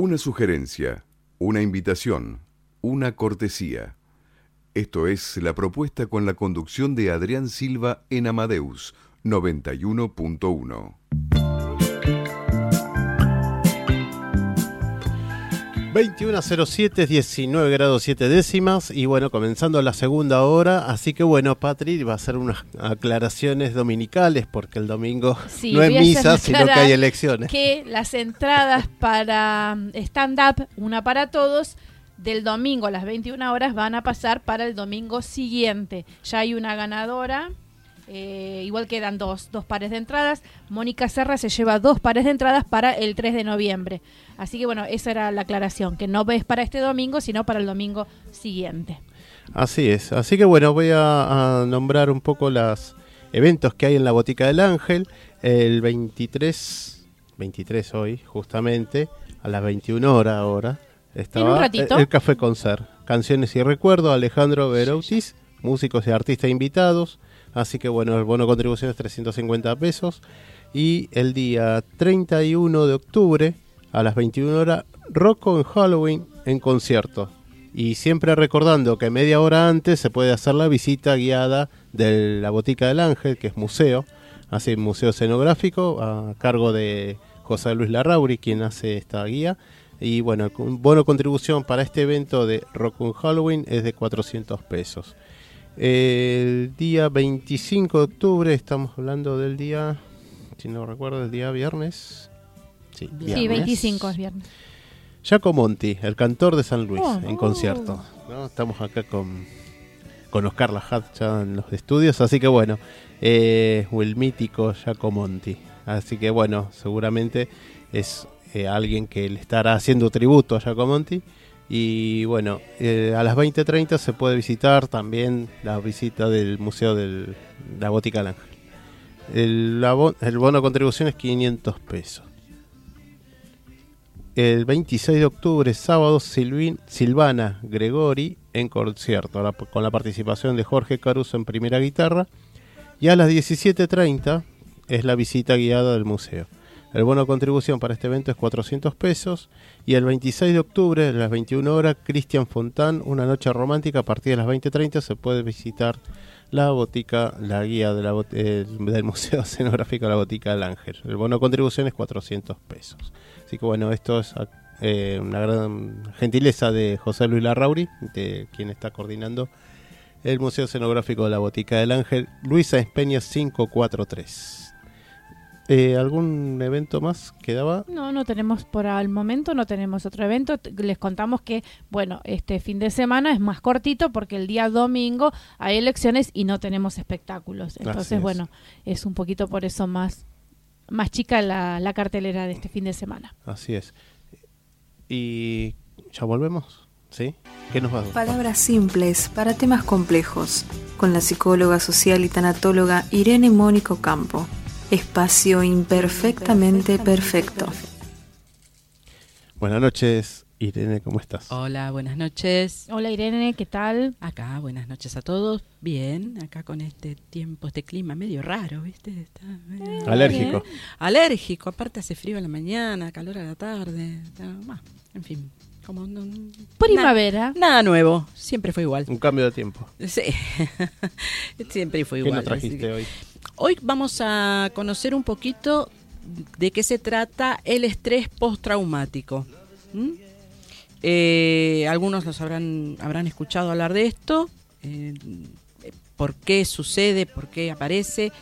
Una sugerencia, una invitación, una cortesía. Esto es la propuesta con la conducción de Adrián Silva en Amadeus 91.1. 21.07, 19 grados 7 décimas y bueno, comenzando la segunda hora, así que bueno, Patri va a hacer unas aclaraciones dominicales porque el domingo no es misa, sino que hay elecciones. Que las entradas para mm, stand-up, una para todos, del domingo a las 21 horas van a pasar para el domingo siguiente. Ya hay una ganadora eh, igual quedan dos, dos pares de entradas. Mónica Serra se lleva dos pares de entradas para el 3 de noviembre. Así que bueno, esa era la aclaración, que no es para este domingo, sino para el domingo siguiente. Así es. Así que bueno, voy a, nombrar un poco los eventos que hay en la Botica del Ángel. El 23, 23 hoy, justamente, a las 21 horas ahora. Estaba el, Café Concert. Canciones y recuerdo, Alejandro Veroutis, músicos y artistas invitados. Así que bueno, el bono de contribución es 350 pesos. Y el día 31 de octubre a las 21 horas, Rocco en Halloween en concierto. Y siempre recordando que media hora antes se puede hacer la visita guiada de la Botica del Ángel, que es museo, así museo escenográfico, a cargo de José Luis Larrauri, quien hace esta guía. Y bueno, el bono contribución para este evento de Rock on Halloween es de 400 pesos. El día 25 de octubre, estamos hablando del día, si no recuerdo, el día viernes. Sí, 25 es viernes. Jaco Monti, el cantor de San Luis, oh, en concierto. Estamos acá con, con Oscar Lajat ya en los estudios, así que bueno, eh, el mítico Jaco Monti. Así que bueno, seguramente es eh, alguien que le estará haciendo tributo a Jaco Monti. Y bueno, eh, a las 20.30 se puede visitar también la visita del Museo de la Botica del Ángel. El, el bono de contribución es 500 pesos. El 26 de octubre, sábado, Silvana Gregori en concierto, con la participación de Jorge Caruso en primera guitarra. Y a las 17.30 es la visita guiada del museo. El bono contribución para este evento es 400 pesos. Y el 26 de octubre, a las 21 horas, Cristian Fontán, una noche romántica, a partir de las 20.30 se puede visitar la botica, la guía del Museo Escenográfico de la Botica del Ángel. El bono contribución es 400 pesos. Así que bueno, esto es eh, una gran gentileza de José Luis Larrauri, de quien está coordinando el Museo Escenográfico de la Botica del Ángel, Luisa Espeña 543. Eh, ¿Algún evento más quedaba? No, no tenemos por el momento, no tenemos otro evento. Les contamos que, bueno, este fin de semana es más cortito porque el día domingo hay elecciones y no tenemos espectáculos. Entonces, bueno, es un poquito por eso más, más chica la, la cartelera de este fin de semana. Así es. ¿Y ya volvemos? ¿Sí? ¿Qué nos va a dar? Palabras simples para temas complejos, con la psicóloga social y tanatóloga Irene Mónico Campo espacio imperfectamente perfecto. Buenas noches, Irene, ¿cómo estás? Hola, buenas noches. Hola Irene, ¿qué tal? Acá, buenas noches a todos. Bien, acá con este tiempo, este clima medio raro, ¿viste? Alérgico. Alérgico, aparte hace frío en la mañana, calor a la tarde, en fin. Como Primavera. Nada, nuevo, siempre fue igual. Un cambio de tiempo. Sí, siempre fue igual. ¿Qué nos trajiste hoy? Hoy vamos a conocer un poquito de qué se trata el estrés postraumático. Eh, algunos los habrán, habrán escuchado hablar de esto, eh, por qué sucede, por qué aparece.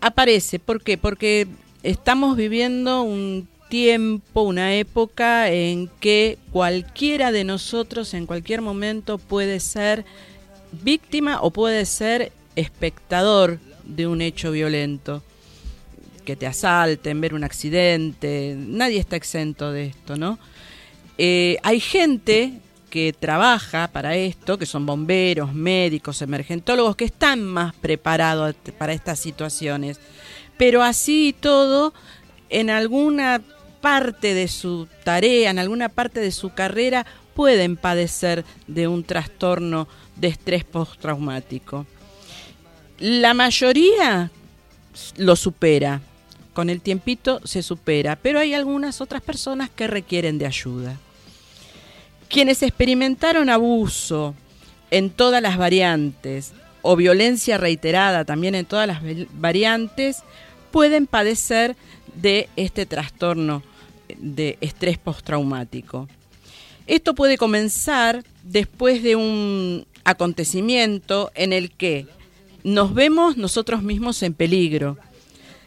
Aparece, ¿por qué? Porque estamos viviendo un tiempo, una época en que cualquiera de nosotros en cualquier momento puede ser víctima o puede ser espectador de un hecho violento, que te asalten, ver un accidente, nadie está exento de esto, ¿no? Eh, hay gente que trabaja para esto, que son bomberos, médicos, emergentólogos, que están más preparados para estas situaciones. Pero así y todo, en alguna parte de su tarea, en alguna parte de su carrera, pueden padecer de un trastorno de estrés postraumático. La mayoría lo supera, con el tiempito se supera, pero hay algunas otras personas que requieren de ayuda. Quienes experimentaron abuso en todas las variantes o violencia reiterada también en todas las variantes pueden padecer de este trastorno de estrés postraumático. Esto puede comenzar después de un acontecimiento en el que nos vemos nosotros mismos en peligro,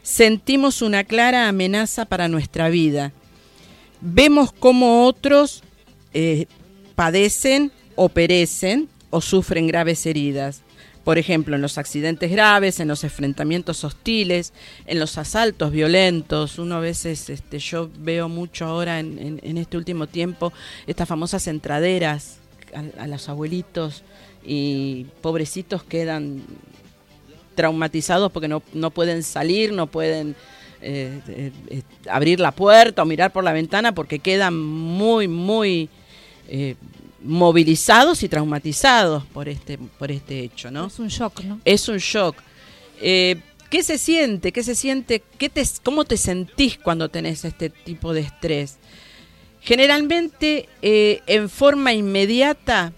sentimos una clara amenaza para nuestra vida, vemos cómo otros eh, padecen o perecen o sufren graves heridas. Por ejemplo, en los accidentes graves, en los enfrentamientos hostiles, en los asaltos violentos. Uno a veces, este, yo veo mucho ahora en, este último tiempo, estas famosas entraderas a, los abuelitos y pobrecitos quedan traumatizados porque no, no pueden salir, no pueden eh, eh, eh, abrir la puerta o mirar por la ventana porque quedan muy, muy movilizados y traumatizados por este, por este hecho, ¿no? Es un shock, ¿no? Es un shock. ¿Qué se siente? ¿Qué se siente? ¿Qué te, ¿Cómo te sentís cuando tenés este tipo de estrés? Generalmente eh, en forma inmediata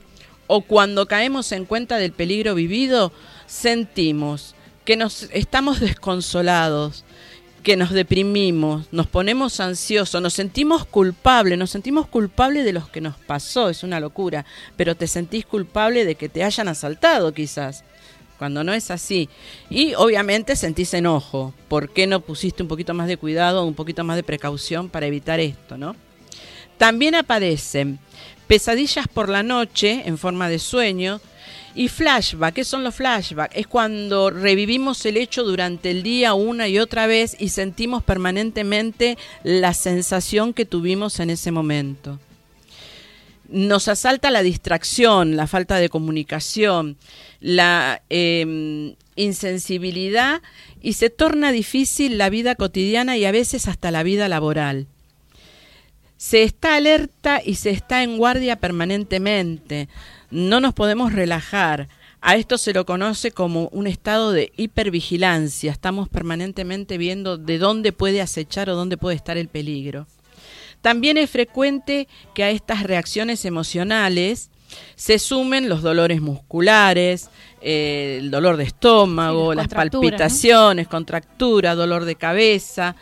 o cuando caemos en cuenta del peligro vivido, sentimos que nos estamos desconsolados, que nos deprimimos, nos ponemos ansiosos, nos sentimos culpables, nos sentimos culpables de lo que nos pasó, es una locura, pero te sentís culpable de que te hayan asaltado quizás, cuando no es así. Y obviamente sentís enojo, ¿por qué no pusiste un poquito más de cuidado, un poquito más de precaución para evitar esto, no? También aparecen pesadillas por la noche en forma de sueño, y flashback, ¿qué son los flashbacks? Es cuando revivimos el hecho durante el día una y otra vez y sentimos permanentemente la sensación que tuvimos en ese momento. Nos asalta la distracción, la falta de comunicación, la em, insensibilidad y se torna difícil la vida cotidiana y a veces hasta la vida laboral. Se está alerta y se está en guardia permanentemente no nos podemos relajar. A esto se lo conoce como un estado de hipervigilancia. Estamos permanentemente viendo de dónde puede acechar o dónde puede estar el peligro. También es frecuente que a estas reacciones emocionales se sumen los dolores musculares, eh, el dolor de estómago, las palpitaciones, contractura, dolor de cabeza,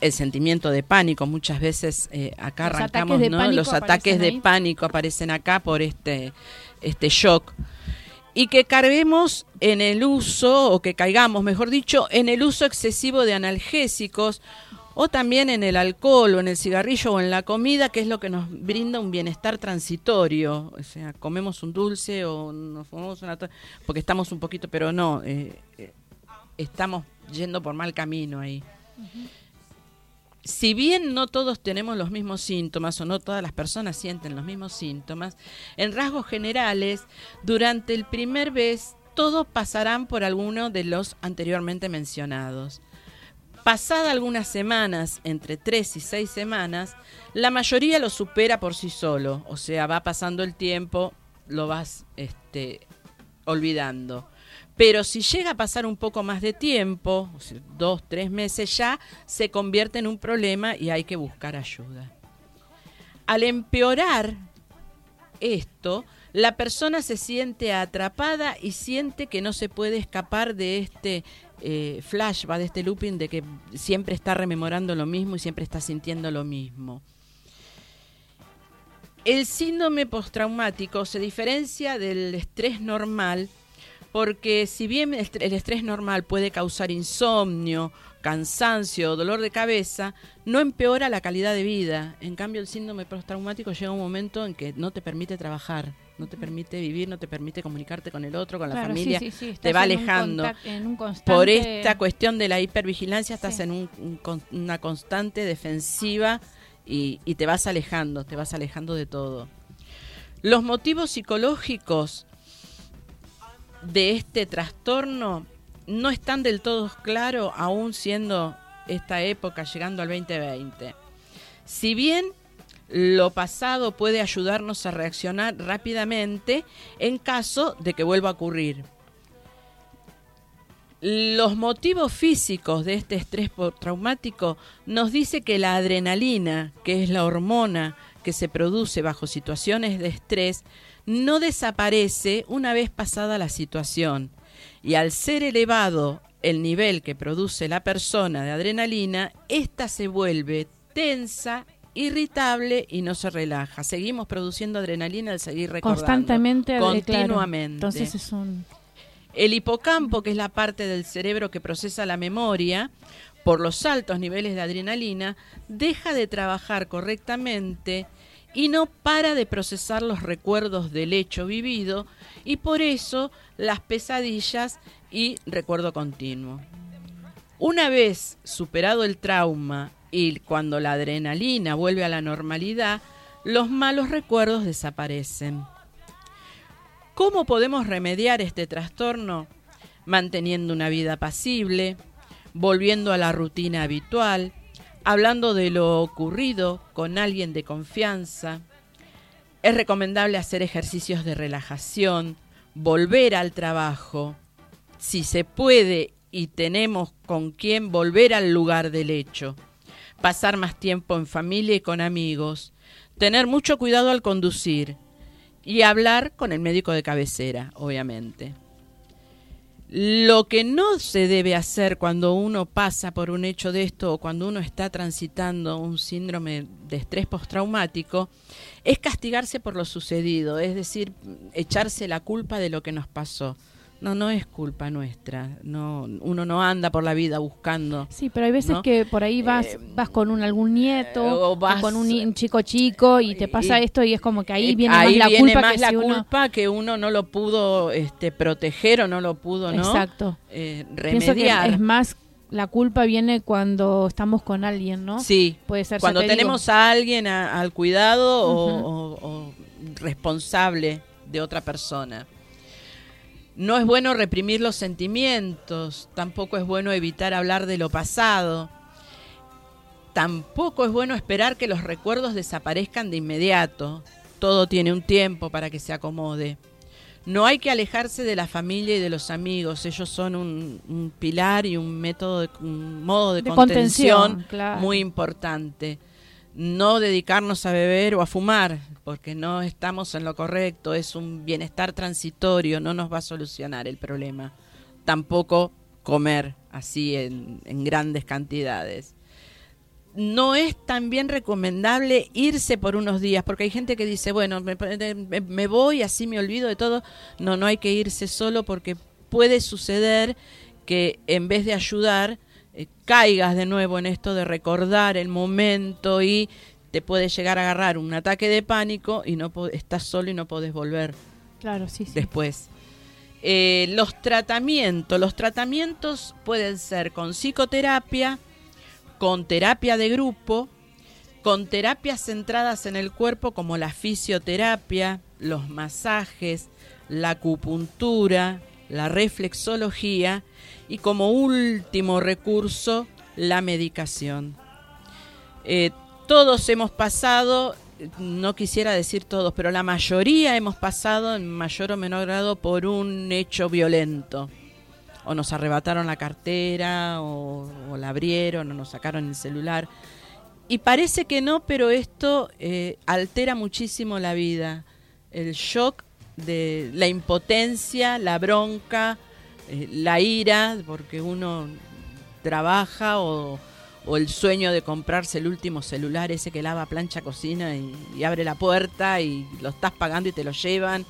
el sentimiento de pánico. Muchas veces eh, acá arrancamos, Los ataques de pánico aparecen acá por este este shock, y que carguemos en el uso, o que caigamos, mejor dicho, en el uso excesivo de analgésicos, o también en el alcohol, o en el cigarrillo, o en la comida, que es lo que nos brinda un bienestar transitorio. O sea, comemos un dulce o nos fumamos una... porque estamos un poquito, pero no, eh, eh, estamos yendo por mal camino ahí si bien no todos tenemos los mismos síntomas o no todas las personas sienten los mismos síntomas, en rasgos generales, durante el primer mes todos pasarán por alguno de los anteriormente mencionados. Pasada algunas semanas, entre tres y seis semanas, la mayoría lo supera por sí solo, o sea, va pasando el tiempo, lo vas este, olvidando. Pero si llega a pasar un poco más de tiempo, dos, tres meses ya, se convierte en un problema y hay que buscar ayuda. Al empeorar esto, la persona se siente atrapada y siente que no se puede escapar de este eh, flashback, de este looping, de que siempre está rememorando lo mismo y siempre está sintiendo lo mismo. El síndrome postraumático se diferencia del estrés normal porque si bien el estrés normal puede causar insomnio, cansancio, dolor de cabeza, no empeora la calidad de vida. En cambio, el síndrome postraumático llega un momento en que no te permite trabajar, no te permite vivir, no te permite comunicarte con el otro, con la familia, te va alejando. Por esta cuestión de la hipervigilancia estás en una constante defensiva y, y te vas alejando, te vas alejando de todo. Los motivos psicológicos de este trastorno no están del todo claros, aún siendo esta época llegando al 2020. Si bien lo pasado puede ayudarnos a reaccionar rápidamente en caso de que vuelva a ocurrir. Los motivos físicos de este estrés traumático nos dice que la adrenalina, que es la hormona que se produce bajo situaciones de estrés, no desaparece una vez pasada la situación. Y al ser elevado el nivel que produce la persona de adrenalina, ésta se vuelve tensa, irritable y no se relaja. Seguimos produciendo adrenalina al seguir recordando. Constantemente, continuamente. Entonces es un el hipocampo, que es la parte del cerebro que procesa la memoria, por los altos niveles de adrenalina, deja de trabajar correctamente y no para de procesar los recuerdos del hecho vivido y por eso las pesadillas y recuerdo continuo. Una vez superado el trauma y cuando la adrenalina vuelve a la normalidad, los malos recuerdos desaparecen. ¿Cómo podemos remediar este trastorno? Manteniendo una vida pasible, volviendo a la rutina habitual, hablando de lo ocurrido con alguien de confianza. Es recomendable hacer ejercicios de relajación, volver al trabajo. Si se puede y tenemos con quién volver al lugar del hecho. Pasar más tiempo en familia y con amigos. Tener mucho cuidado al conducir y hablar con el médico de cabecera, obviamente. Lo que no se debe hacer cuando uno pasa por un hecho de esto o cuando uno está transitando un síndrome de estrés postraumático es castigarse por lo sucedido, es decir, echarse la culpa de lo que nos pasó. No, no es culpa nuestra. No, uno no anda por la vida buscando. Sí, pero hay veces que por ahí vas, eh, vas con un, algún nieto o, vas, con un, chico chico y te pasa esto y es como que ahí eh, viene más la culpa que la culpa que uno no lo pudo este, proteger o no lo pudo, ¿no? Exacto. Eh, remediar. es más la culpa viene cuando estamos con alguien, ¿no? Sí. Puede ser. Cuando tenemos a alguien al cuidado o responsable de otra persona. No es bueno reprimir los sentimientos, tampoco es bueno evitar hablar de lo pasado, tampoco es bueno esperar que los recuerdos desaparezcan de inmediato. Todo tiene un tiempo para que se acomode. No hay que alejarse de la familia y de los amigos. Ellos son un, pilar y un método, de, un modo de, contención, muy importante. No dedicarnos a beber o a fumar porque no estamos en lo correcto, es un bienestar transitorio, no nos va a solucionar el problema. Tampoco comer así en, grandes cantidades. No es también recomendable irse por unos días, porque hay gente que dice, bueno, me, voy, así me olvido de todo. No, no hay que irse solo porque puede suceder que en vez de ayudar, eh, caigas de nuevo en esto de recordar el momento y te puede llegar a agarrar un ataque de pánico y no estás solo y no podés volver claro, sí, después. Eh, los tratamientos, los tratamientos pueden ser con psicoterapia, con terapia de grupo, con terapias centradas en el cuerpo como la fisioterapia, los masajes, la acupuntura, la reflexología y como último recurso la medicación. Eh, todos hemos pasado, no quisiera decir todos, pero la mayoría hemos pasado en mayor o menor grado por un hecho violento. O nos arrebataron la cartera, o, la abrieron, o nos sacaron el celular. Y parece que no, pero esto eh, altera muchísimo la vida. El shock de la impotencia, la bronca, eh, la ira, porque uno trabaja o, el sueño de comprarse el último celular, ese que lava plancha cocina y, abre la puerta y lo estás pagando y te lo llevan,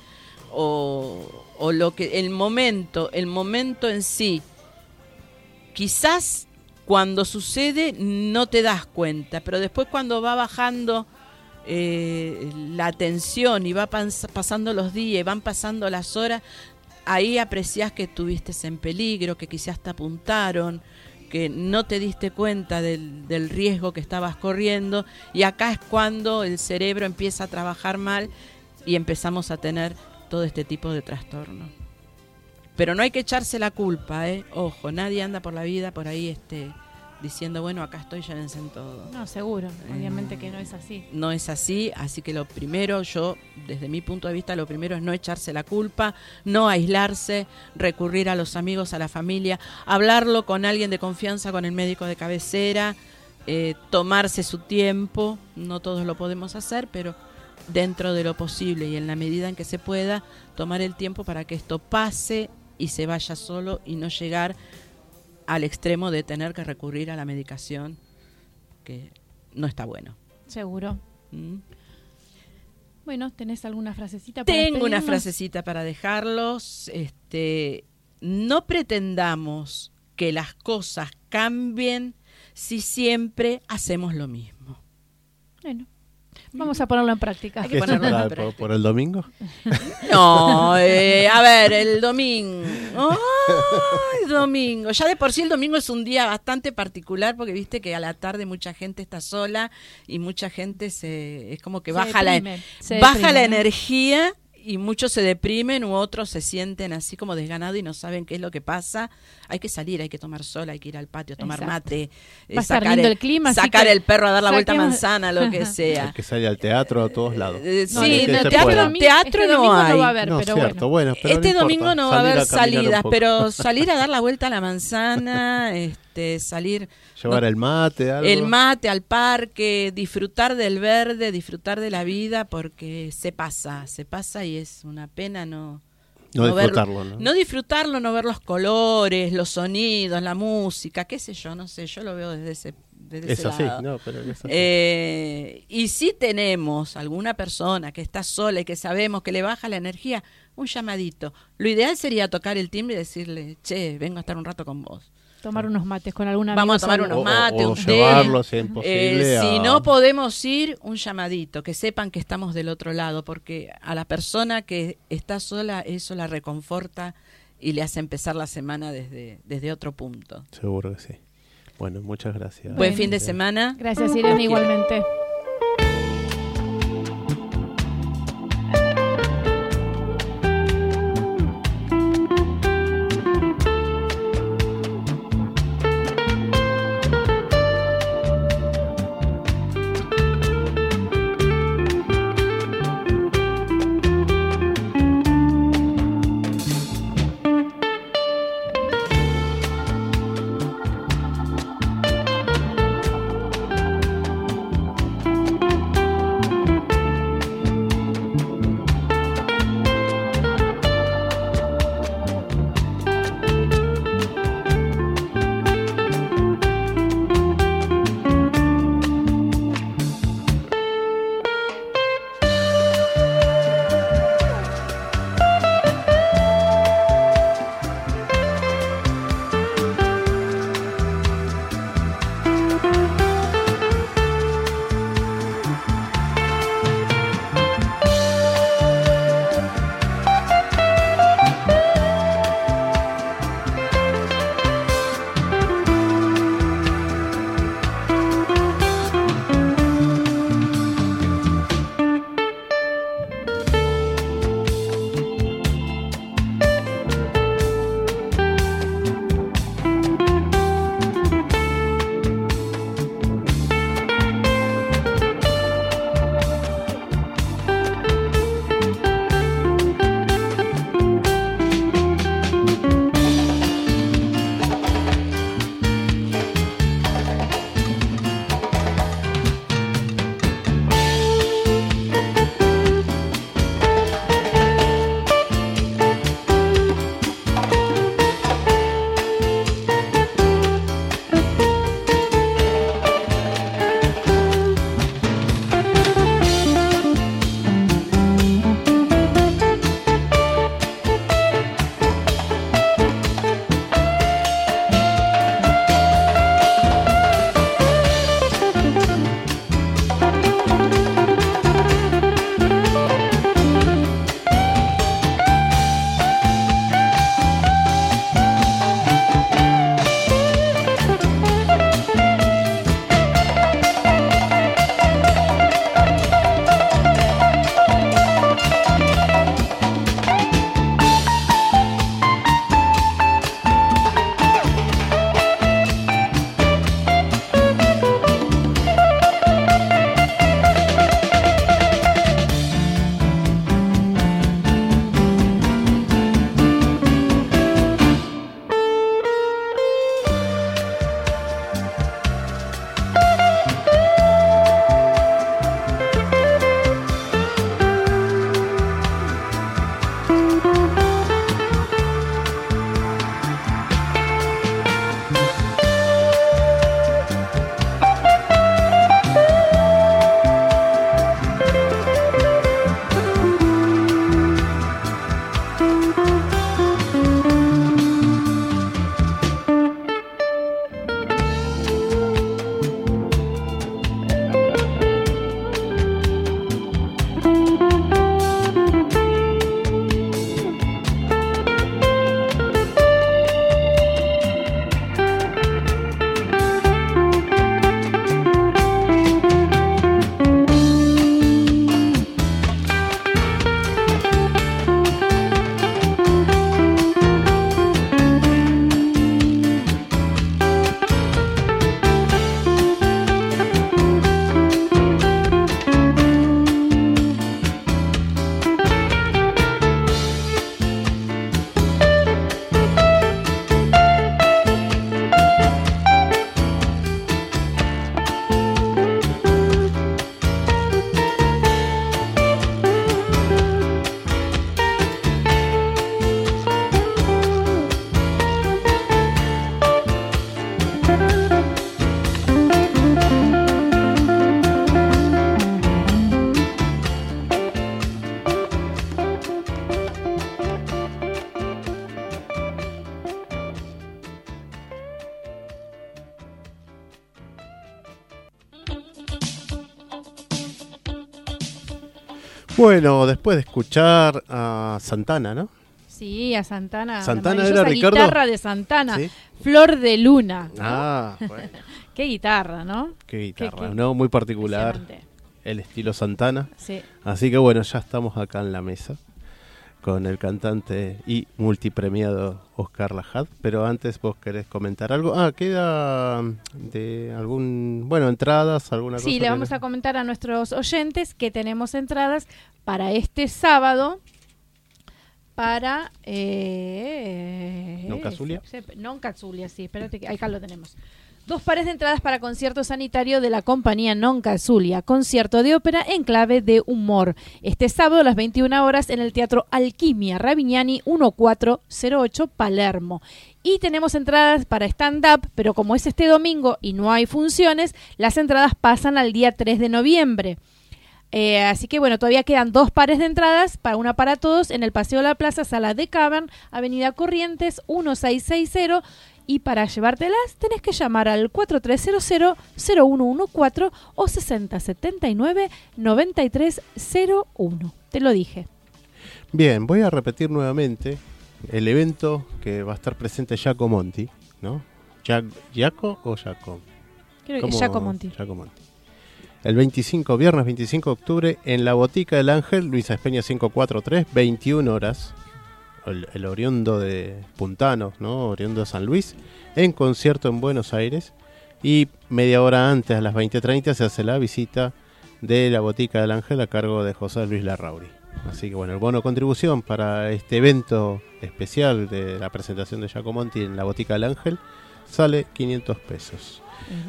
o, o, lo que el momento, el momento en sí, quizás cuando sucede no te das cuenta, pero después cuando va bajando eh, la tensión y va pasando los días y van pasando las horas, ahí aprecias que estuviste en peligro, que quizás te apuntaron, que no te diste cuenta del, del, riesgo que estabas corriendo y acá es cuando el cerebro empieza a trabajar mal y empezamos a tener todo este tipo de trastorno. Pero no hay que echarse la culpa, ¿eh? Ojo, nadie anda por la vida por ahí este, diciendo, bueno, acá estoy, llévense en todo. No, seguro. Obviamente que no es así. No es así, así que lo primero, yo, desde mi punto de vista, lo primero es no echarse la culpa, no aislarse, recurrir a los amigos, a la familia, hablarlo con alguien de confianza, con el médico de cabecera, eh, tomarse su tiempo, no todos lo podemos hacer, pero dentro de lo posible y en la medida en que se pueda, tomar el tiempo para que esto pase y se vaya solo y no llegar al extremo de tener que recurrir a la medicación, que no está bueno. Seguro. ¿Mm? Bueno, ¿tenés alguna frasecita para Tengo una frasecita para dejarlos. Este, no pretendamos que las cosas cambien si siempre hacemos lo mismo. Bueno, vamos a ponerlo en práctica. Hay ¿Qué que es ponerlo en para- práctica. por, por el domingo? No, eh, a ver, el domingo. Ay, domingo. Ya de por sí el domingo es un día bastante particular porque viste que a la tarde mucha gente está sola y mucha gente se es como que Se baja la se baja la energía y muchos se deprimen u otros se sienten así como desganados y no saben qué es lo que pasa. Hay que salir, hay que tomar sol, hay que ir al patio, tomar Exacto. mate, eh, Va a estar sacar, el, el clima, sacar que el perro a dar la vuelta a saquemos- manzana, lo que Hay sea. que salir al teatro a todos lados. Eh, No, sí, no, teatro, teatro este no domingo hay. no va a haber, no, pero cierto, bueno. bueno. pero este domingo no va a haber salidas, pero salir a dar la vuelta a la manzana, este, salir Llevar no, el mate, algo. el mate al parque, disfrutar del verde, disfrutar de la vida, porque se pasa, se pasa y es una pena no No disfrutarlo, ¿no? no disfrutarlo, no ver los colores, los sonidos, la música, qué sé yo, no sé, yo lo veo desde ese, desde Es ese lado. no, pero. Eh, y si tenemos alguna persona que está sola y que sabemos que le baja la energía, un llamadito. Lo ideal sería tocar el timbre y decirle, che, vengo a estar un rato con vos. Tomar unos mates con alguna Vamos a tomar unos. O- mates, o un té. llevarlo, si es imposible, Eh, si a- no podemos ir, un llamadito, que sepan que estamos del otro lado, porque a la persona que está sola eso la reconforta y le hace empezar la semana desde, desde otro punto. Seguro que sí. Bueno, muchas gracias. Buen fin de semana. Gracias, Irene, igualmente. Bueno, después de escuchar a Santana, ¿no? Sí, a Santana. Santana era Ricardo. guitarra de Santana. Sí. Flor de Luna. ¿no? Ah, bueno, Qué guitarra, ¿no? qué guitarra, qué- ¿no? Muy particular, el estilo Santana. Sí. Así que bueno, ya estamos acá en la mesa con el cantante y multipremiado Oscar Lajad. Pero antes vos querés comentar algo. Ah, queda mm, de algún, bueno, entradas, alguna cosa. Sí, le vamos a comentar a nuestros oyentes que tenemos entradas para este sábado para eh, ¿Non Cazulia? se- se- Non Cazulia, sí, espérate que acá lo tenemos. Dos pares de entradas para concierto sanitario de la compañía Non Cazulia, concierto de ópera en clave de humor. Este sábado a las 21 horas en el Teatro Alquimia, Ravignani 1408, Palermo. Y tenemos entradas para stand-up, pero como es este domingo y no hay funciones, las entradas pasan al día 3 de noviembre. Eh, así que bueno, todavía quedan dos pares de entradas, para una para todos, en el Paseo de la Plaza, Sala de Cavern, Avenida Corrientes 1660. Y para llevártelas tenés que llamar al 4300-0114 o 6079-9301. Te lo dije. Bien, voy a repetir nuevamente el evento que va a estar presente Jaco Monti, ¿no? Jac- ¿Jaco o Jaco? Creo que. Jaco Monti. Jaco Monti. El 25, viernes 25 de octubre, en la Botica del Ángel, Luisa Espeña 543, 21 horas. El, el oriundo de Puntanos, ¿no? Oriundo de San Luis, en concierto en Buenos Aires. Y media hora antes, a las 20.30, se hace la visita de la Botica del Ángel a cargo de José Luis Larrauri. Así que bueno, el bono contribución para este evento especial de la presentación de Jaco Monti en la Botica del Ángel sale 500 pesos.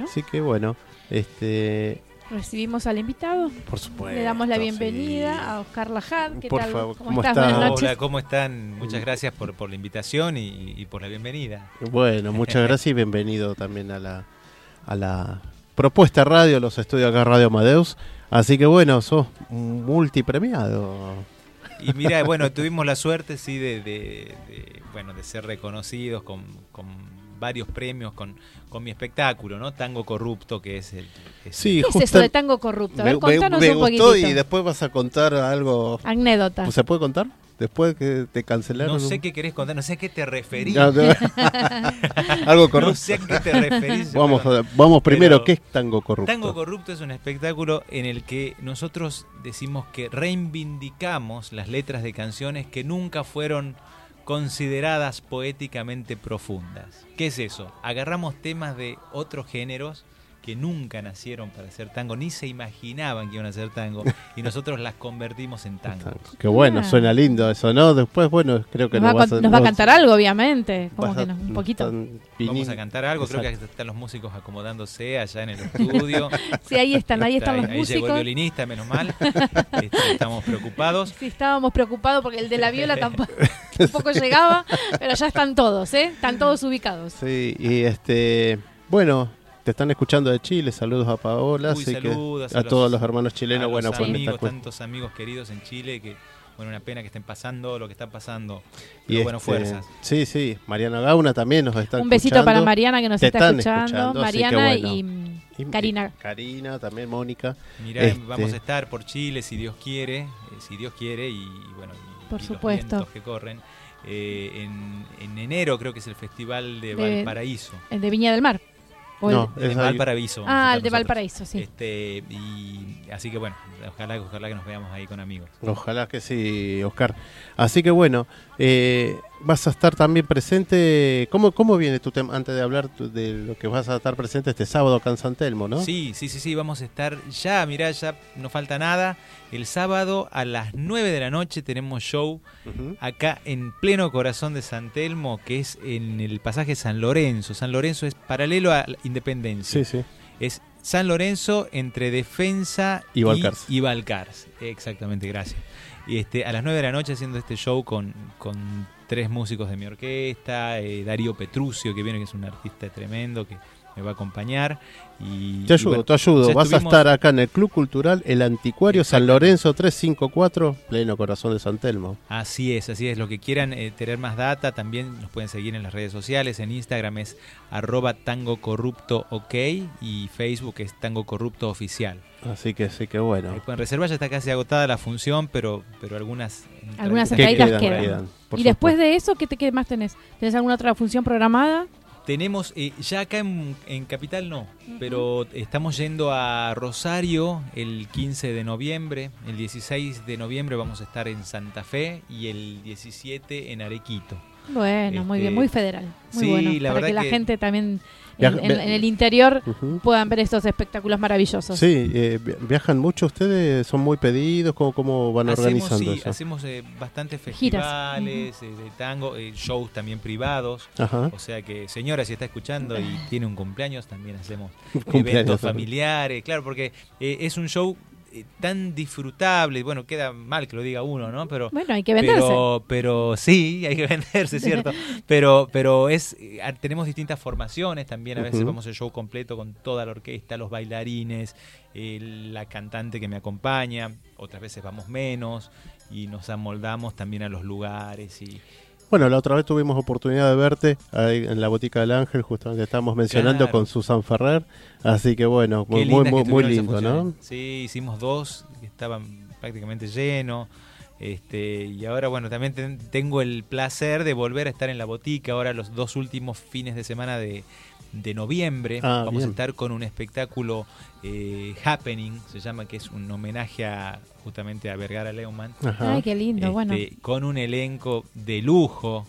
Así que bueno, este, recibimos al invitado. por supuesto. Le damos la sí. bienvenida a Oscar Lajad. ¿Qué Por tal? favor, ¿Cómo, ¿cómo estás? está? Buenas noches. Hola, ¿cómo están? Muchas gracias por, por la invitación y, y por la bienvenida. Bueno, muchas gracias y bienvenido también a la, a la propuesta radio, los estudios acá Radio Amadeus. Así que bueno, sos multipremiado. Y mira, bueno, tuvimos la suerte, sí, de, de- de, bueno, de ser reconocidos con, con varios premios con, con mi espectáculo, ¿no? Tango Corrupto, que es el... es Sí, ¿Qué es eso de tango corrupto? A ver, me, me- contanos me un gustó poquitito. y después vas a contar algo. Anécdota. ¿Se puede contar? Después que te cancelaron. No sé un- qué querés contar, no sé a qué te referís. Algo corrupto. No sé a qué te referís. Vamos, a- vamos primero, Pero- ¿qué es tango corrupto? Tango Corrupto es un espectáculo en el que nosotros decimos que reivindicamos las letras de canciones que nunca fueron consideradas poéticamente profundas. ¿Qué es eso? Agarramos temas de otros géneros que nunca nacieron para hacer tango, ni se imaginaban que iban a hacer tango, y nosotros las convertimos en tango. Qué bueno, Ah. suena lindo eso, ¿no? Después, bueno, creo que nos, va, a nos va a nos- cantar algo, obviamente. Como que a- no, un poquito. Vamos a cantar algo, creo que están los músicos acomodándose allá en el estudio. Sí, ahí están, ahí están los ahí llegó el músicos. violinista, menos mal. Este, estamos preocupados. Sí, estábamos preocupados porque el de la viola tampoco, tampoco llegaba, pero ya están todos, ¿eh? Están todos ubicados. Sí, y este, bueno, te están escuchando de Chile, saludos a Paola, Uy, así que saludos a, a los- todos los hermanos chilenos, a bueno, los amigos, cuestión. tantos amigos queridos en Chile que, bueno, una pena que estén pasando lo que está pasando. Y bueno, este, fuerzas. Sí, sí, Mariana Gauna también nos está Un besito escuchando. para Mariana que nos Te está están escuchando. escuchando, Mariana bueno. y Y- Karina. Karina, también Mónica. Mirá, Este- vamos a estar por Chile si Dios quiere, eh, si Dios quiere y, bueno, y, Por y supuesto. los que corren. Eh, en, en enero creo que es el festival de, De- Valparaíso. El de Viña del Mar. O No, El de. Valparaíso. ah, el de. Valparaíso, sí. Este, y así que bueno, ojalá, ojalá que nos veamos ahí con amigos. Ojalá que sí, Oscar. Así que bueno, eh, vas a estar también presente. ¿Cómo, cómo viene tu tema? Antes de hablar de lo que vas a estar presente este sábado acá en San Telmo, ¿no? Sí, sí, sí, sí, vamos a estar ya, mirá, ya no falta nada. El sábado a las 9 de la noche tenemos show acá en pleno corazón de San Telmo, que es en el pasaje San Lorenzo. San Lorenzo es paralelo a Independencia. Sí, sí. Es San Lorenzo entre Defensa Y Balcarce. y. Exactamente, gracias. Y este, a las 9 de la noche haciendo este show con, con tres músicos de mi orquesta, eh, Darío Petrucio, que viene, que es un artista tremendo, que me va a acompañar. Y, Te y ayudo, bueno, te ayudo. Vas a estar acá en el Club Cultural El Anticuario San Lorenzo 354, pleno corazón de San Telmo. Así es, así es. Los que quieran eh, tener más data también nos pueden seguir en las redes sociales. En Instagram es arroba tango corrupto ok y Facebook es tango corrupto oficial. Así que sí que bueno. Ahí pueden reservar, ya está casi agotada la función, pero, pero algunas... Algunas entraditas quedan. y después supuesto. de eso, ¿qué, te, ¿qué más tenés? ¿Tenés alguna otra función programada? Tenemos, eh, ya acá en, en Capital no, pero estamos yendo a Rosario el 15 de noviembre, el 16 de noviembre vamos a estar en Santa Fe y el 17 en Arequito. Bueno, muy Este, bien, muy federal. Muy sí, bueno. la para verdad que la que- gente también Viaja- en, en- en el interior Ujú. puedan ver estos espectáculos maravillosos. Sí, eh, vi- viajan mucho ustedes, son muy pedidos, ¿cómo, cómo van hacemos, organizando sí, eso? hacemos eh, bastantes Giras. festivales eh, de tango, eh, shows también privados. Ajá. O sea que, señora, si está escuchando y tiene un cumpleaños, también hacemos Cumpleaños eventos familiares. Claro, porque eh, es un show eh, tan disfrutable. Bueno, queda mal que lo diga uno, ¿no? Pero Bueno, hay que venderse. Pero, pero sí, hay que venderse, ¿cierto? pero, pero es eh, tenemos distintas formaciones también. A veces Ujú. vamos el show completo con toda la orquesta, los bailarines, eh, la cantante que me acompaña. Otras veces vamos menos y nos amoldamos también a los lugares y Bueno, la otra vez tuvimos oportunidad de verte ahí en la Botica del Ángel, justamente estábamos mencionando Claro. con Susan Ferrer, así que bueno, Qué muy, lindo, ¿no? Sí, hicimos dos que estaban prácticamente llenos. Este, y ahora, bueno, también ten- tengo el placer de volver a estar en la botica ahora los dos últimos fines de semana de, de noviembre. Ah, Vamos bien. a estar con un espectáculo eh, Happening, se llama, que es un homenaje a, justamente a Vergara Leumann. Ajá. Ay, qué lindo, bueno. Este, Con un elenco de lujo,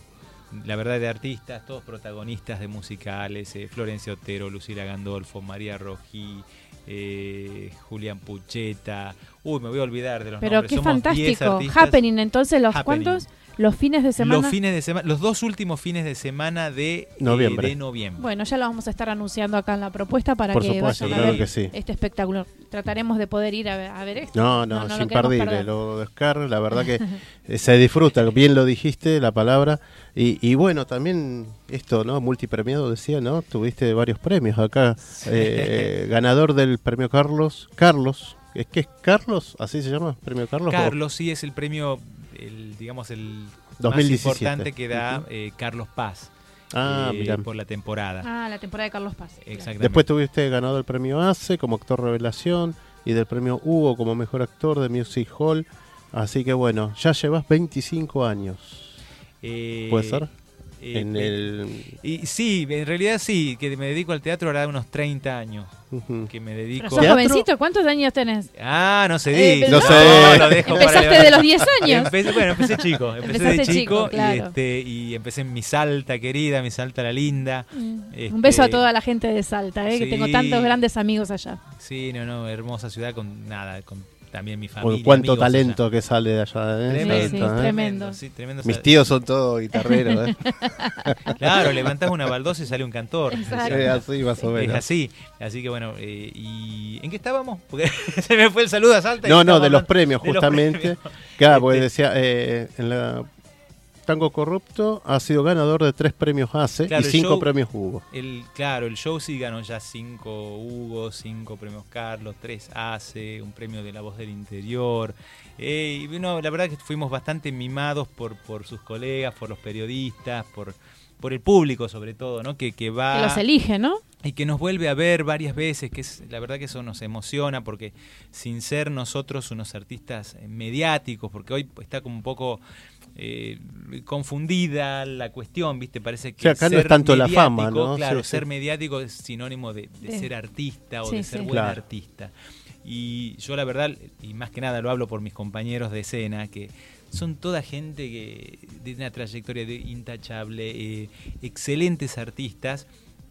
la verdad, de artistas, todos protagonistas de musicales: eh, Florencia Otero, Lucila Gandolfo, María Rojí, eh, Julián Pucheta. Uy, me voy a olvidar de los Pero nombres. qué Somos 10 fantástico. Happening, entonces, ¿los Happening. cuántos? Los fines de semana. Los fines de semana, los dos últimos fines de semana de eh, Noviembre. de noviembre. Bueno, ya lo vamos a estar anunciando acá en la propuesta para Por que supuesto, vayan a claro ver que sí. este espectáculo. Trataremos de poder ir a ver, a ver esto. No, no, No, no imperdible. perder. Lo de Oscar, la verdad que eh, se disfruta, bien lo dijiste, la palabra. Y, y bueno, también esto, ¿no? Multipremiado decía, ¿no? Tuviste varios premios acá. Eh, ganador del premio Carlos. Carlos, ¿es que es Carlos? ¿Así se llama? ¿Premio Carlos? o- Carlos sí es el premio, el, digamos, el 2017. más importante que da eh, Carlos Paz Ah, eh, por la temporada. Ah, la temporada de Carlos Paz. Exactamente. Después tuviste ganado el premio ACE como actor revelación y del premio Hugo como mejor actor de Music Hall. Así que bueno, ya llevas 25 años. Eh, ¿Puede ser? Eh, en eh, el... Y sí, en realidad sí, que me dedico al teatro ahora unos 30 años. Ujú. Que me Pero dedico. sos jovencito, ¿cuántos años tenés? Ah, no se Eh, dice. no No, sé. lo dejo para Empezaste de los 10 años. Empecé- bueno, empecé chico, empecé de Empezaste chico, chico, claro. y, este, y empecé en mi Salta querida, mi Salta la linda. Mm. Este, Un beso a toda la gente de Salta, eh, que tengo tantos grandes amigos allá. Sí, no, no, hermosa ciudad con nada, con también mi familia. cuánto amigos talento allá. que sale de allá. ¿eh? Tremendo, Sí, sí, ¿eh? tremendo. sí, tremendo. Mis tíos son todos guitarreros. ¿eh? Claro, levantás una baldosa y sale un cantor. Exacto. Sí, así más o Es menos. así, así que bueno, eh, ¿y en qué estábamos? Porque se me fue el saludo a Salta. No, no, de los premios, de los justamente. premios. Claro, porque Este- decía, eh, en la Tango Corrupto ha sido ganador de tres premios ACE Claro, y cinco show- premios Hugo. El, claro, el show sí ganó ya cinco Hugo, cinco premios Carlos, tres ACE, un premio de la voz del interior. Eh, y bueno, la verdad que fuimos bastante mimados por, por sus colegas, por los periodistas, por, por el público sobre todo, ¿no? Que, que va Que los elige, ¿no? Y que nos vuelve a ver varias veces, que es la verdad que eso nos emociona porque sin ser nosotros unos artistas eh, mediáticos, porque hoy está como un poco eh, confundida la cuestión, ¿viste? Parece que acá no es ser tanto la mediático, fama, ¿no? Claro, Sí, sí. ser mediático es sinónimo de, de Sí. ser artista o Sí, de ser sí. buen Claro. artista. Y yo la verdad, y más que nada lo hablo por mis compañeros de escena, que son toda gente que de una trayectoria de intachable, eh, excelentes artistas,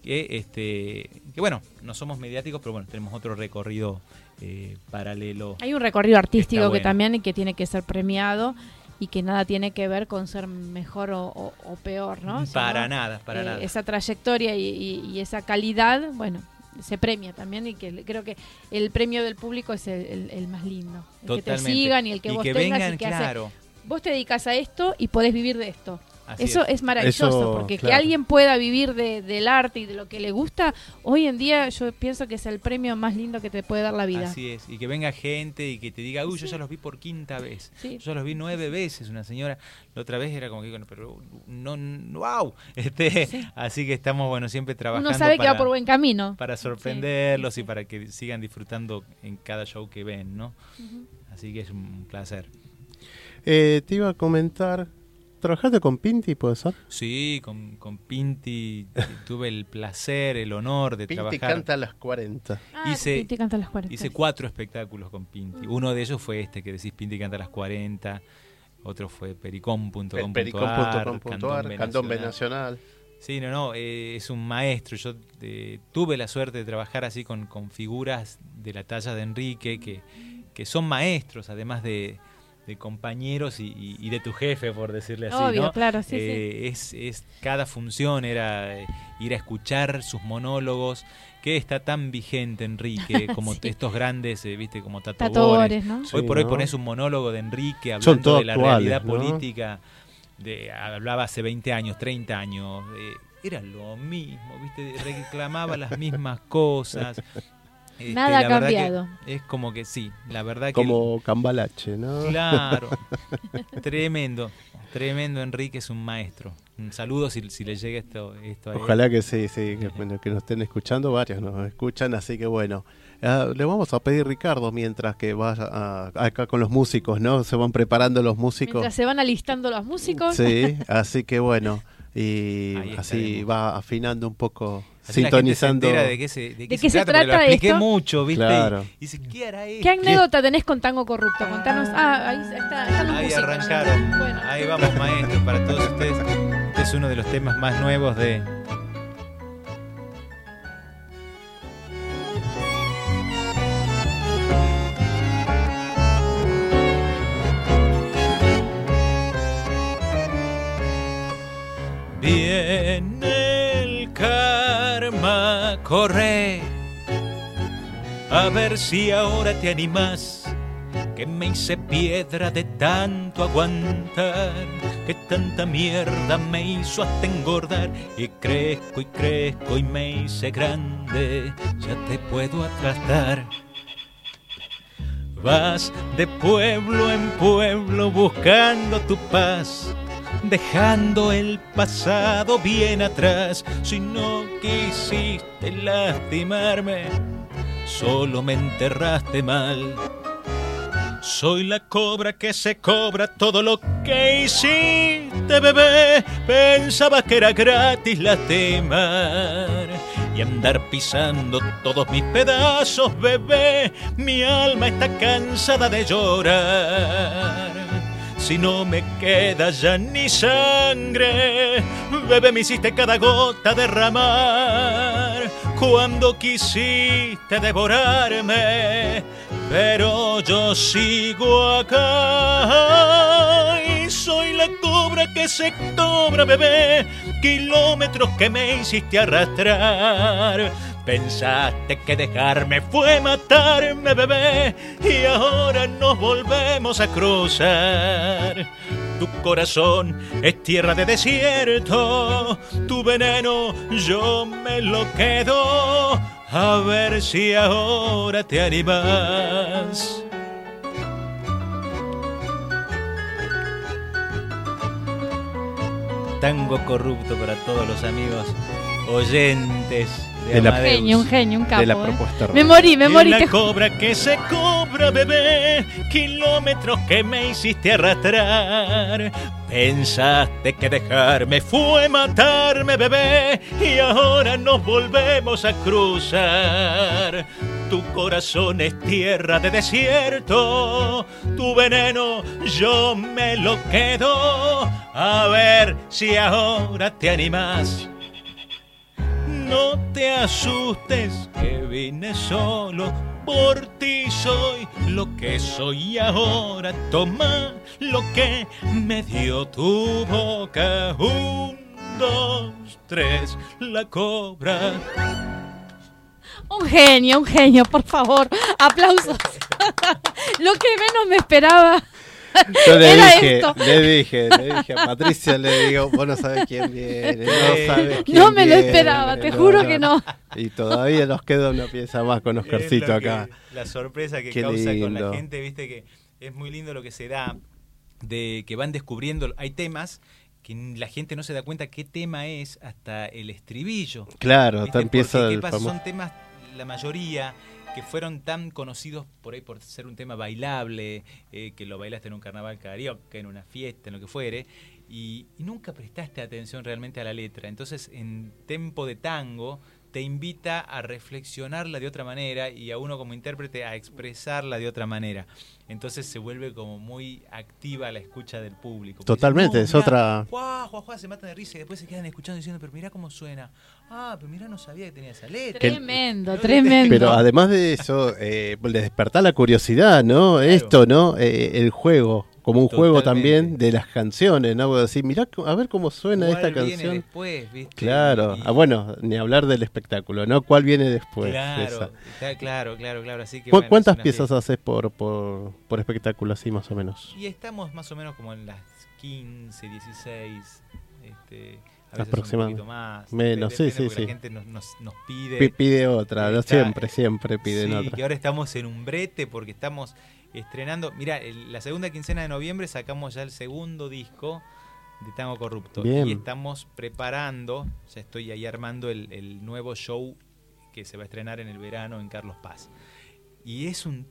que, este, que bueno, no somos mediáticos, pero bueno, tenemos otro recorrido eh, paralelo. Hay un recorrido artístico que bueno. también y que tiene que ser premiado y que nada tiene que ver con ser mejor o, o- o peor, ¿no? Para Sino, nada, para eh, nada. Esa trayectoria y, y- y esa calidad, bueno, se premia también y que creo que el premio del público es el, el- el más lindo. El que te sigan y el que y vos que tengas vengan, y que hace- claro. vos te dedicas a esto y podés vivir de esto. Así Eso es. es, maravilloso, Eso, porque que alguien pueda vivir de- del arte y de lo que le gusta, hoy en día yo pienso que es el premio más lindo que te puede dar la vida. Así es, y que venga gente y que te diga, uy, yo ya los vi por quinta vez. Sí. Yo ya los vi nueve veces. Una señora, la otra vez era como que, bueno, pero no, no wow. Este, Así que estamos, bueno, siempre trabajando Uno sabe que para, va por buen camino. para Sí, sorprenderlos sí, y para que sigan disfrutando en cada show que ven, ¿no? Así que es un placer. Eh, te iba a comentar, ¿trabajaste con Pinti, puede ser? Sí, con, con Pinti tuve el placer, el honor de Pinti trabajar. canta a las 40. Ah, Hice- Pinti canta a las 40. Hice cuatro espectáculos con Pinti. Uno de ellos fue este que decís Pinti canta a las 40. Otro fue pericom.com.ar. Pericom.com.ar, Cantón B Nacional. Sí, no, no, eh, es un maestro. Yo eh, tuve la suerte de trabajar así con, con figuras de la talla de Enrique, que, que son maestros, además de, de compañeros y, y- y de tu jefe, por decirle así. Obvio, ¿no? claro, sí, Eh, Es, es cada función era eh, ir a escuchar sus monólogos, que está tan vigente, Enrique, como Sí. estos grandes, eh, viste, como Tato Tatobores. Bores, ¿no? Hoy Sí, por hoy pones un monólogo de Enrique hablando de la actuales, realidad ¿no? política. De, hablaba hace 20 años, 30 años. eh, era lo mismo, ¿viste? Reclamaba las mismas cosas. Este, Nada ha cambiado. Es como que sí, la verdad que. Como Cambalache, ¿no? Claro. tremendo. Tremendo, Enrique es un maestro. Un saludo si, si le llega esto, esto a él. Ojalá que sí, sí, que, bueno, que nos estén escuchando, varios nos escuchan, así que bueno. Ah, le vamos a pedir Ricardo mientras que vaya a- acá con los músicos, ¿no? Se van preparando los músicos. Mientras se van alistando los músicos. Sí, así que bueno. Y Ahí así estaremos. va afinando un poco, Así la gente se sintonizando. entera de qué se, de ¿De qué se trata, porque trata lo expliqué esto? mucho, Claro. Y, dice, ¿qué hará esto? ¿Qué anécdota tenés con Tango Corrupto? Contanos. Ah, ahí está, están los Ahí arrancaron. Bueno. Ahí vamos, maestro, para todos ustedes. Este es uno de los temas más nuevos de. Viene el karma, corre. A ver si ahora te animas que me hice piedra de tanto aguantar, que tanta mierda me hizo hasta engordar y crezco y crezco y me hice grande, ya te puedo aplastar. Vas de pueblo en pueblo buscando tu paz, dejando el pasado bien atrás. Si no quisiste lastimarme, solo me enterraste mal. Soy la cobra que se cobra todo lo que hiciste, bebé. Pensaba que era gratis lastimar y andar pisando todos mis pedazos, bebé. Mi alma está cansada de llorar. Si no me queda ya ni sangre, bebé, me hiciste cada gota derramar. Cuando quisiste devorarme, pero yo sigo acá. Y soy la cobra que se cobra, bebé. Kilómetros que me hiciste arrastrar. Pensaste que dejarme fue matarme, bebé, y ahora nos volvemos a cruzar. Tu corazón es tierra de desierto, tu veneno yo me lo quedo. A ver si ahora te animas. Tango corrupto para todos los amigos oyentes de, De la- Un genio, un genio, un capo. de la ¿eh? propuesta. Me morí, me Y morí. la te- cobra que se cobra, bebé, kilómetros que me hiciste arrastrar. Pensaste que dejarme fue matarme, bebé, y ahora nos volvemos a cruzar. Tu corazón es tierra de desierto, tu veneno yo me lo quedo. A ver si ahora te animas. No te asustes que vine solo, por ti soy lo que soy ahora. Toma lo que me dio tu boca. Un, dos, tres, la cobra. Un genio, un genio, por favor. Aplausos. Lo que menos me esperaba. Yo le Era dije, esto. le dije, le dije a Patricia, le digo, vos no sabés quién viene, no sabés quién No me lo esperaba, te juro que no. Y todavía nos queda una pieza más con Oscarcito que- acá. la sorpresa que Qué causa con la gente, viste que es muy lindo lo que se da de que van descubriendo, hay temas que la gente no se da cuenta qué tema es hasta el estribillo. Claro, ¿Viste? hasta empieza Porque, ¿qué el pasa? famoso. Son temas, la mayoría, que fueron tan conocidos por ahí por ser un tema bailable, eh, que lo bailaste en un carnaval carioca, en una fiesta, en lo que fuere, y, y nunca prestaste atención realmente a la letra. Entonces, en tempo de tango, te invita a reflexionarla de otra manera y a uno como intérprete a expresarla de otra manera. Entonces se vuelve como muy activa la escucha del público. Totalmente, dicen, es "No, otra- mirá, Juá, juá, juá", se matan de risa y después se quedan escuchando diciendo, pero mira cómo suena. Ah, pero mira, no sabía que tenía esa letra. Tremendo, No, tremendo. Pero además de eso, eh, le despertá la curiosidad, ¿no? Esto, ¿no? Eh, el juego, como un juego también de las canciones, ¿no? Decís, mirá, a ver cómo suena ¿Cuál esta viene canción. después, ¿viste? Claro, Y- ah, bueno, ni hablar del espectáculo, ¿no? ¿Cuál viene después? Claro, está claro, claro, claro. Así que, ¿Cu- bueno, ¿Cuántas piezas haces por, por, por espectáculo así más o menos? Y estamos más o menos como en las 15, 16, este, a veces Aproximadamente. un poquito más. Menos, sí, sí, sí. La gente nos, nos, nos pide. Pi- Pide otra. Está- siempre, siempre piden sí, otra. que ahora estamos en un brete porque estamos estrenando. Mira, la segunda quincena de noviembre sacamos ya el segundo disco de Tango Corrupto. Bien. Y estamos preparando, ya estoy ahí armando el, el nuevo show que se va a estrenar en el verano en Carlos Paz. Y es un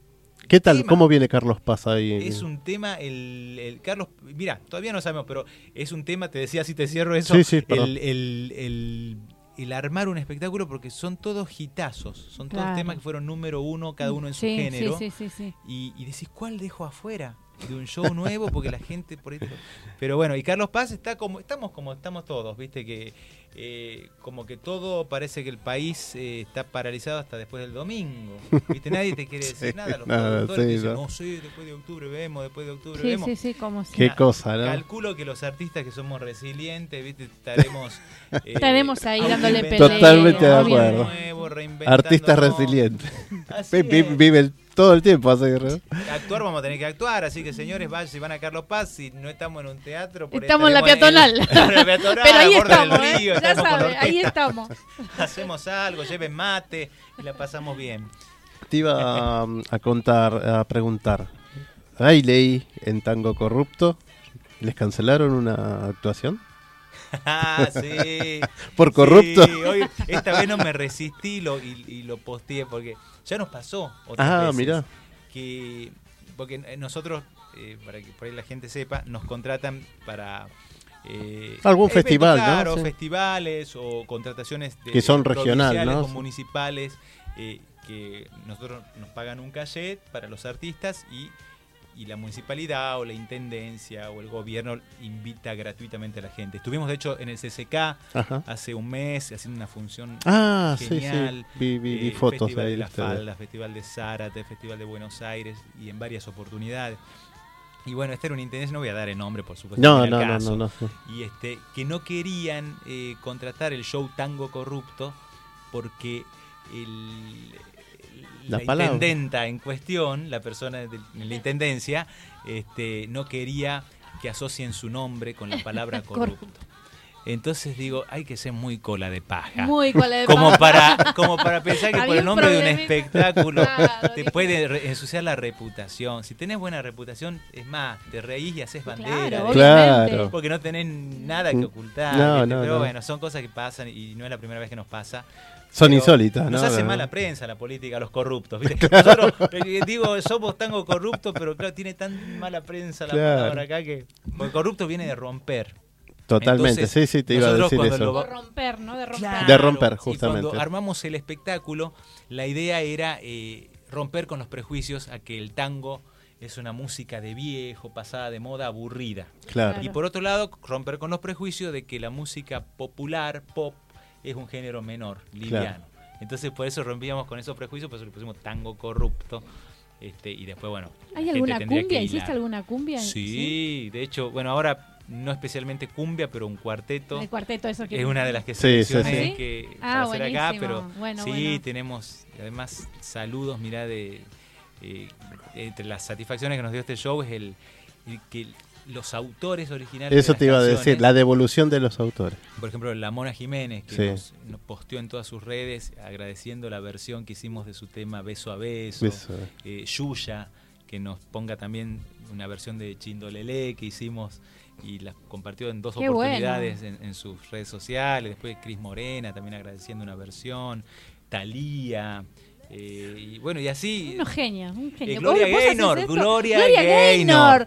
¿Qué tal? tema. ¿Cómo viene Carlos Paz ahí? es un tema, el, el Carlos, mira, todavía no sabemos, pero es un tema, te decía si te cierro eso, Sí, sí, el, el, el- armar un espectáculo porque son todos hitazos, son todos Claro. temas que fueron número uno, cada uno en su Sí, género, Sí, sí, sí, sí. Y, y decís, ¿cuál dejo afuera? De un show nuevo, porque la gente por ahí... te Pero bueno, y Carlos Paz está como, estamos como estamos todos, viste, que eh, como que todo parece que el país eh, está paralizado hasta después del domingo. Viste, nadie te quiere decir Sí, nada, los nada, productores te sí, dicen, ¿no? no sé, después de octubre vemos, después de octubre Sí, vemos. sí, sí, como si. Qué cosa, ¿no? Calculo que los artistas que somos resilientes, viste, estaremos... eh, Estaremos ahí dándole pelea, Totalmente de acuerdo. nuevo, Artistas resilientes. Así Vi- vi- es. Viven todo el tiempo así, ¿no? Actuar vamos a tener que actuar, así que señores, vayan, si van a Carlos Paz, si no estamos en un teatro, por Estamos en la peatonal. en la peatonal, Pero ahí estamos, ¿eh? río, estamos ahí estamos. Hacemos algo, lleven mate y la pasamos bien. Te iba a, a contar, a preguntar. Ahí leí en Tango Corrupto, ¿les cancelaron una actuación? Ah, sí. ¿Por corrupto? Sí, hoy, esta vez no me resistí lo, y, y lo posteé porque ya nos pasó otras Ah, veces mirá. que porque nosotros eh, para que por ahí la gente sepa nos contratan para eh, Algún festival, ¿no? claro, Sí. festivales o contrataciones de- Que son regional, provinciales ¿no? o municipales eh, que nosotros nos pagan un cachet para los artistas y y la municipalidad o la intendencia o el gobierno invita gratuitamente a la gente. Estuvimos de hecho en el CCK Ajá. hace un mes haciendo una función Ah, genial. sí, sí. Vi, vi- vi eh, fotos Festival ahí de de la. Falda, Festival de Zárate, Festival de Buenos Aires y en varias oportunidades. Y bueno, esta era una intendencia, no voy a dar el nombre, por supuesto. No, no, no, caso. no, no, sí. Y este, que no querían eh, contratar el show Tango Corrupto porque el, La intendenta en cuestión, la persona de, en la intendencia, este, no quería que asocien su nombre con la palabra corrupto. Entonces digo, hay que ser muy cola de paja. Muy cola de como paja. para como para pensar que por el nombre de un espectáculo Claro, te dije. puede ensuciar la reputación. Si tenés buena reputación, es más, te reís y haces bandera. Claro, porque no tenés nada que ocultar. No, Pero no. bueno, son cosas que pasan y no es la primera vez que nos pasa. Son insólitas, ¿no? Nos hace mala prensa la política, los corruptos. ¿viste? Nosotros, eh, digo, somos tango corruptos, pero claro, tiene tan mala prensa la Claro. palabra acá que. Porque corrupto viene de romper. Totalmente, Entonces, sí, sí, te iba a decir eso. lo De romper, ¿no? De romper. De romper, y justamente. cuando armamos el espectáculo, la idea era eh, romper con los prejuicios a que el tango es una música de viejo, pasada de moda, aburrida. Claro. Y por otro lado, romper con los prejuicios de que la música popular, pop, es un género menor, liviano. Entonces por eso rompíamos con esos prejuicios, por eso le pusimos tango corrupto. Este, y después, bueno. ¿Hay alguna cumbia? ¿Hiciste alguna cumbia? Sí, de hecho, bueno, ahora no especialmente cumbia, pero un cuarteto. El cuarteto, eso que Es una de las que Sí, sí, seleccioné sí. que Ah, para hacer acá, buenísimo. pero Bueno, sí, bueno. tenemos además saludos, mirá, de eh, entre las satisfacciones que nos dio este show es el, el que los autores originales. Eso de te iba a decir, la devolución de los autores. Por ejemplo, la Mona Jiménez, que Sí. nos, nos posteó en todas sus redes agradeciendo la versión que hicimos de su tema Beso a Beso. Eso. Eh, Yuya, que nos ponga también una versión de Chindolele que hicimos y la compartió en dos Qué oportunidades en, en sus redes sociales. Después Cris Morena también agradeciendo una versión. Talía. Eh, y bueno, y así. Unos genios, un genio. Eh, Gloria ¿Vos- vos haces Gaynor, esto? Gloria Gaynor. Gaynor.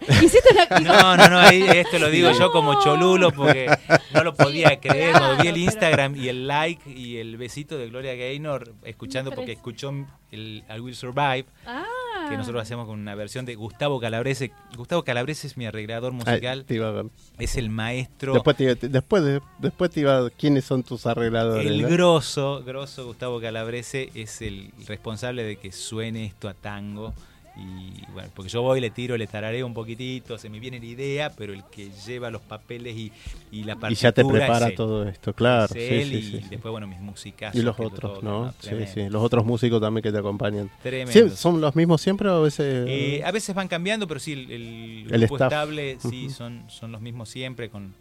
No, no, no, ahí esto lo digo yo como cholulo porque no lo podía creer. Cuando vi Claro, el pero- Instagram y el like y el besito de Gloria Gaynor, escuchando porque escuchó el I Will Survive, Ah. Que nosotros hacemos con una versión de Gustavo Calabrese. Gustavo Calabrese es mi arreglador Ay, musical, te iba a- es el maestro, después, te, te- después, de- después te iba a- quiénes son tus arregladores. el ¿no? grosso, grosso Gustavo Calabrese es el responsable de que suene esto a tango. Y bueno, porque yo voy, le tiro, le tarareo un poquitito, se me viene la idea, pero el que lleva los papeles y, y la y partitura ya te es prepara él. todo esto, claro. Es sí, él sí, y sí, después, bueno, mis músicas. Y los otros, ¿no? Sí, sí, los otros músicos también que te acompañan. Tremendo. ¿Sí, ¿Son los mismos siempre o a veces? Eh, a veces van cambiando, pero sí, el, el El grupo staff. estable sí Ujú. son, son los mismos siempre. con,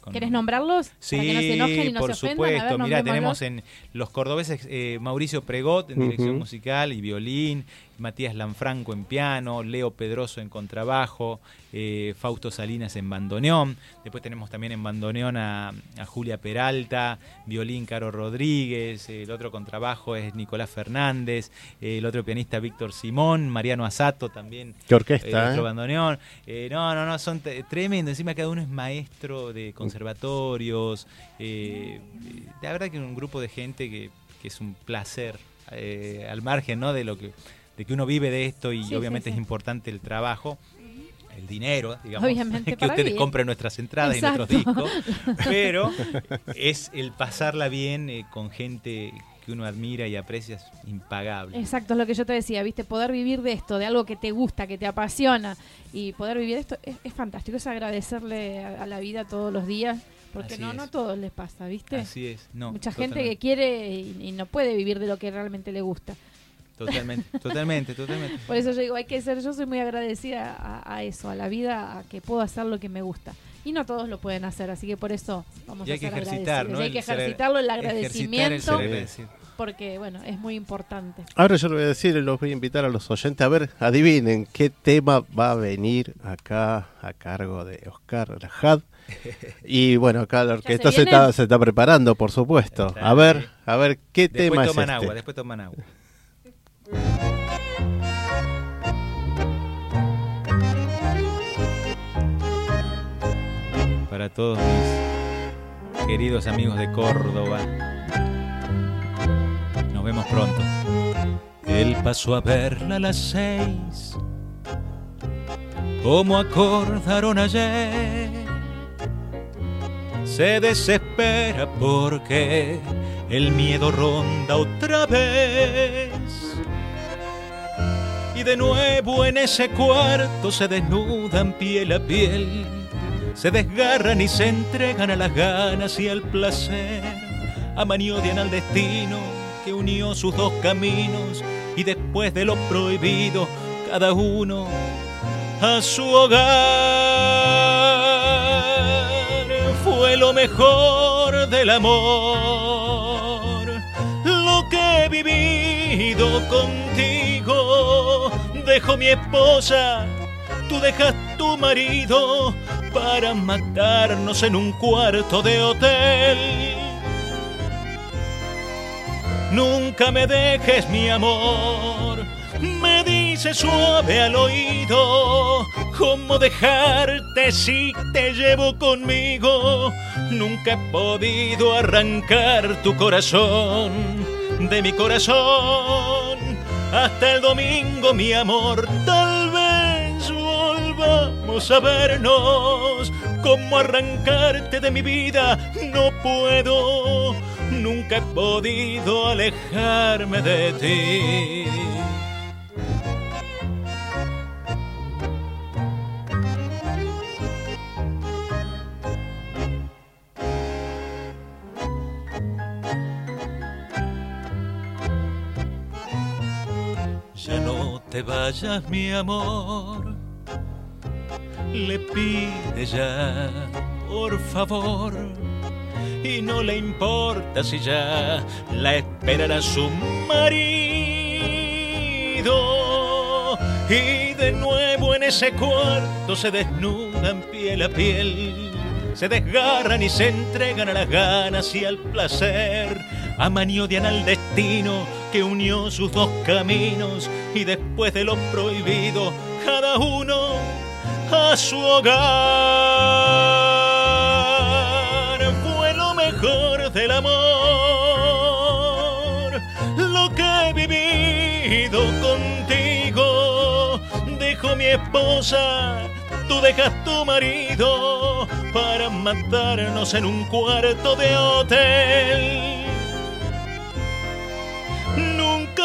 con- ¿Querés nombrarlos? Sí, Para que no se enojen y no por se supuesto. A ver, Mirá, tenemos en los cordobeses eh, Mauricio Pregot en dirección Ujú. musical y violín, Matías Lanfranco en piano, Leo Pedroso en contrabajo, eh, Fausto Salinas en bandoneón. Después tenemos también en bandoneón a, a Julia Peralta, violín Caro Rodríguez, el otro contrabajo es Nicolás Fernández, eh, el otro pianista Víctor Simón, Mariano Asato también Qué eh, orquesta, otro ¿eh? bandoneón. Eh, no, no, no, son tremendo. Encima cada uno es maestro de conservatorios. eh, eh, la verdad que un grupo de gente que, que es un placer eh, al margen ¿no? de lo que de que uno vive de esto y Sí, obviamente sí, es importante el trabajo. El dinero, digamos, Obviamente, que ustedes compren nuestras entradas Exacto. y nuestros discos, pero es el pasarla bien eh, con gente que uno admira y aprecia es impagable. Exacto, es lo que yo te decía, ¿viste? Poder vivir de esto, de algo que te gusta, que te apasiona y poder vivir de esto es, es fantástico, es agradecerle a, a la vida todos los días, porque Así no, es. no a todos les pasa, ¿viste? Así es, no. Mucha gente que quiere y, y no puede vivir de lo que realmente le gusta. Totalmente, totalmente, totalmente. Por eso yo digo, hay que ser, yo soy muy agradecida a, a eso, a la vida, a que puedo hacer lo que me gusta. Y no todos lo pueden hacer, así que por eso vamos Y a que ser ejercitar. Y hay que El ser- ejercitarlo, el Ejercitar el agradecimiento, porque bueno, es muy importante. Ahora yo le voy a decir, los voy a invitar a los oyentes a ver, adivinen qué tema va a venir acá a cargo de Oscar Rajad. Y bueno, acá la orquesta se está, se está preparando, por supuesto. A ver, a ver qué Después tema es toman este. agua, después toman agua. Para todos mis queridos amigos de Córdoba, nos vemos pronto. Él pasó a verla a las seis, como acordaron ayer se desespera porque el miedo ronda otra vez. Y de nuevo en ese cuarto se desnudan piel a piel, se desgarran y se entregan a las ganas y al placer. Amaniodian al destino que unió sus dos caminos y después de lo prohibido, cada uno a su hogar. Fue lo mejor del amor, lo que he vivido contigo. Dejo mi esposa, tú dejas tu marido para matarnos en un cuarto de hotel. Nunca me dejes mi amor, me dice suave al oído, ¿cómo dejarte si te llevo conmigo? Nunca he podido arrancar tu corazón de mi corazón. Hasta el domingo, mi amor, tal vez volvamos a vernos. ¿Cómo arrancarte de mi vida? No puedo. Nunca he podido alejarme de ti. Vayas, mi amor. le pide ya, por favor, y no le importa si ya la esperará su marido. Y de nuevo en ese cuarto se desnudan piel a piel, se desgarran y se entregan a las ganas y al placer, amaniodian al destino que unió sus dos caminos y después de lo prohibido, cada uno a su hogar. Fue lo mejor del amor, lo que he vivido contigo. Dejo mi esposa, tú dejas tu marido para matarnos en un cuarto de hotel.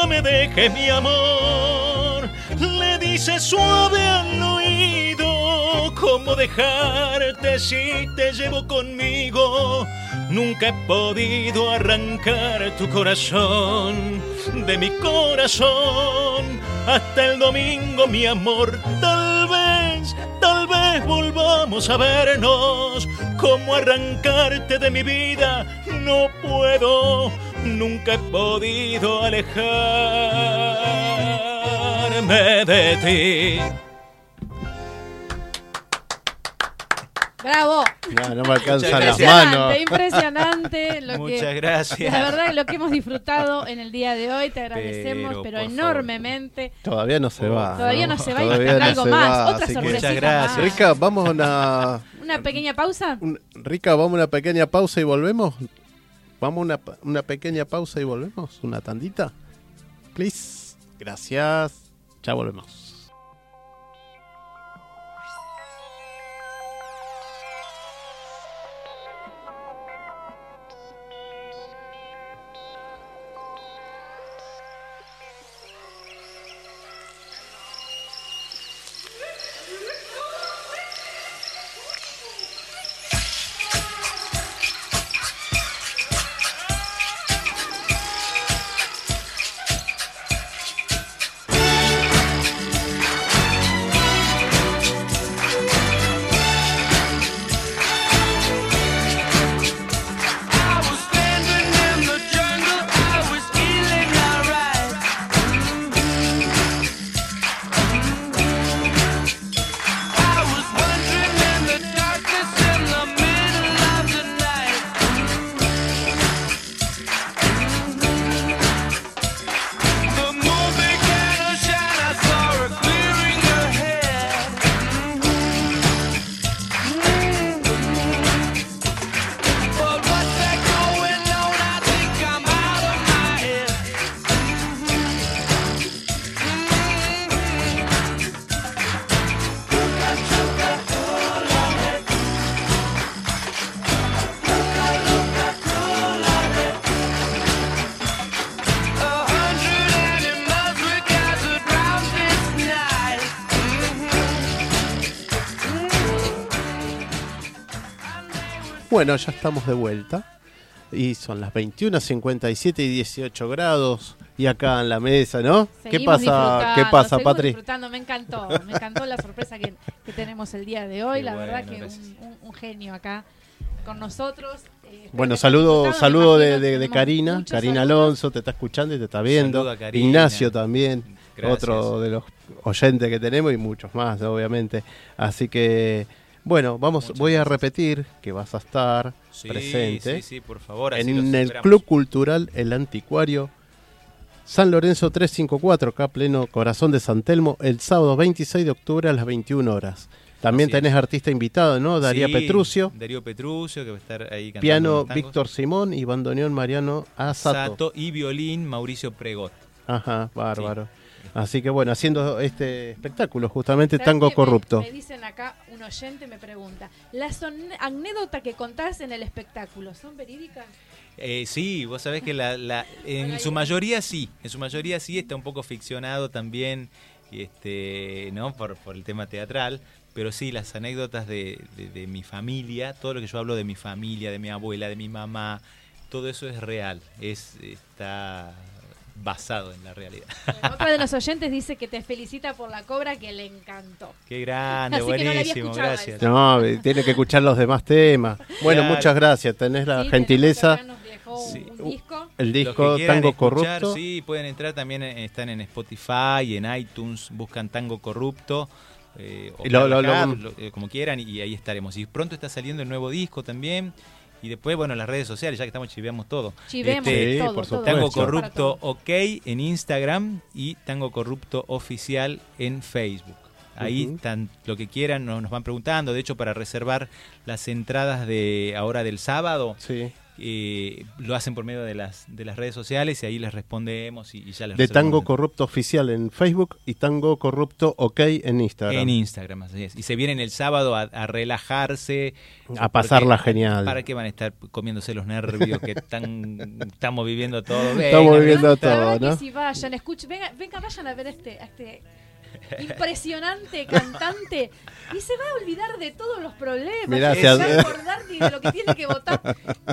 Me dejes mi amor, le dice suave al oído. ¿Cómo dejarte si te llevo conmigo? Nunca he podido arrancar tu corazón de mi corazón. Hasta el domingo, mi amor, tal vez, tal vez volvamos a vernos. ¿Cómo arrancarte de mi vida? No puedo nunca he podido alejarme de ti. Bravo. No, no me alcanzan las Impresionante, manos. impresionante lo Muchas que gracias. la verdad lo que hemos disfrutado en el día de hoy, te agradecemos, Pero, enormemente. Todavía no se va. Todavía no se va y Todavía falta no algo más, va, otra sorpresita Muchas gracias. más. Rica, vamos a una, Una pequeña pausa. un- Rica, vamos a una pequeña pausa y volvemos. Vamos a una, una pequeña pausa y volvemos. Una tandita. Please. Gracias. Ya volvemos. Bueno, ya estamos de vuelta. Y son las 21, 57 y 18 grados. Y acá en la mesa, ¿no? ¿Qué pasa, ¿qué pasa Patri? disfrutando, me encantó, me encantó la sorpresa que, que tenemos el día de hoy, Qué la bueno, verdad que un, un- un genio acá con nosotros. Eh, Bueno, saludo, saludo de, Karina, Karina saludos. Alonso, te está escuchando y te está viendo. Saludo a Karina. Ignacio también, Gracias. otro de los oyentes que tenemos y muchos más, obviamente. Así que, bueno, vamos, Muchas voy a repetir que vas a estar Sí, presente Sí, sí, por favor. así en el. Club Cultural El Anticuario. San Lorenzo 354, acá pleno corazón de San Telmo, el sábado 26 de octubre a las 21 horas. También tenés artista invitado, ¿no? Daría Sí, Petrucio, Darío Petrucio, que va a estar ahí cantando piano. Víctor Simón y bandoneón Mariano Asato. Sato y violín Mauricio Pregot. Ajá, bárbaro. Así que bueno, haciendo este espectáculo, justamente ¿Sabes Tango? Me- Corrupto. Me, dicen acá, un oyente me pregunta, ¿las son- anécdotas que contás en el espectáculo son verídicas? Eh, sí, vos sabés que la, la- en su mayoría sí, en su mayoría sí está un poco ficcionado también, y este, ¿no? Por, por el tema teatral, pero sí, las anécdotas de, de- de mi familia, todo lo que yo hablo de mi familia, de mi abuela, de mi mamá, todo eso es real, es está basado en la realidad. Bueno, Otra de los oyentes dice que te felicita por la cobra que le encantó. Qué grande, Así que no la había buenísimo, escuchado gracias. eso. No, eh, tiene que escuchar los demás temas. Bueno, Claro. muchas gracias. Tenés la Sí, gentileza. nos dejó Sí. un disco. El Los disco Tango escuchar, Corrupto. Sí, pueden entrar también, en- están en Spotify, en iTunes, buscan Tango Corrupto. eh, o lo- lo- lo- eh, como quieran, y ahí estaremos. Y pronto está saliendo el nuevo disco también. Y después, bueno, las redes sociales, ya que estamos, chiveamos todo. Chivemos Este, Sí, todo, por todo, supuesto. Tango Corrupto. OK en Instagram y Tango Corrupto Oficial en Facebook. Ahí Ujú. están lo que quieran, nos, nos van preguntando. De hecho, para reservar las entradas de ahora del sábado, Sí. Eh, lo hacen por medio de las, de las redes sociales y ahí les respondemos y, y ya les De Tango Corrupto Oficial en Facebook y Tango Corrupto OK en Instagram. En Instagram, así es. Y se vienen el sábado a, a relajarse. A pasarla porque- genial. ¿Para qué van a estar comiéndose los nervios que tan, estamos viviendo todo? Estamos Vengan, viviendo todo, ¿no? que si vayan, escuchen, venga, venga, vayan a ver este, a este impresionante cantante y se va a olvidar de todos los problemas. Mirá, se va a acordar ni de lo que tiene que votar.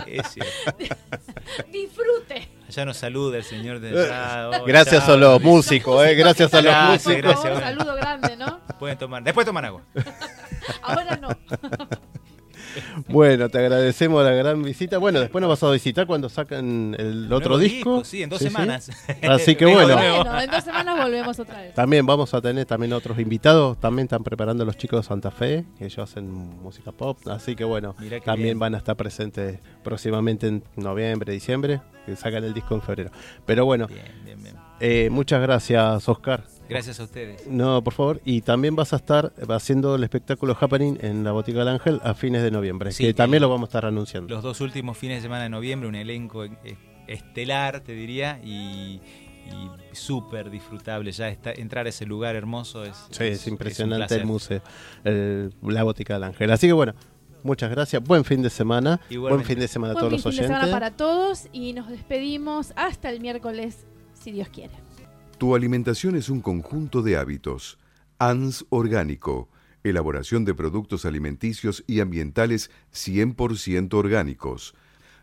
Es. Disfrute. Allá nos saluda el señor de allá. Oh, Gracias chao. a los músicos, eh, gracias a los Gracias, músicos. Gracias. un saludo grande, ¿no? Pueden tomar. Después toman agua. Ahora no. Bueno, te agradecemos la gran visita. Bueno, después nos vas a visitar cuando sacan el otro disco. Sí, en dos Sí, sí. semanas. Así que bueno. en dos semanas volvemos otra vez. También vamos a tener también otros invitados. También están preparando los chicos de Santa Fe, que ellos hacen música pop. Así que bueno, también bien. van a estar presentes próximamente en noviembre, diciembre, que sacan el disco en febrero. Pero bueno, Bien, bien, bien. eh, muchas gracias, Oscar. Gracias a ustedes. No, por favor. Y también vas a estar haciendo el espectáculo Happening en la Botica del Ángel a fines de noviembre, Sí, que también el- lo vamos a estar anunciando. Los dos últimos fines de semana de noviembre, un elenco eh, estelar, te diría, y, y súper disfrutable. Ya está, entrar a ese lugar hermoso es, Sí, es impresionante el museo, el- la Botica del Ángel. Así que bueno, muchas gracias. Buen fin de semana. Igualmente. Buen fin de semana a Buen todos fin los de semana oyentes. para todos y nos despedimos hasta el miércoles, si Dios quiere. Tu alimentación es un conjunto de hábitos. ANS Orgánico. Elaboración de productos alimenticios y ambientales 100% orgánicos.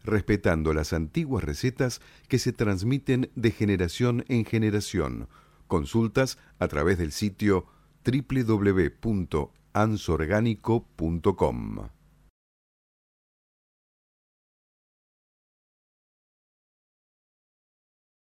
Respetando las antiguas recetas que se transmiten de generación en generación. Consultas a través del sitio www.ansorgánico.com.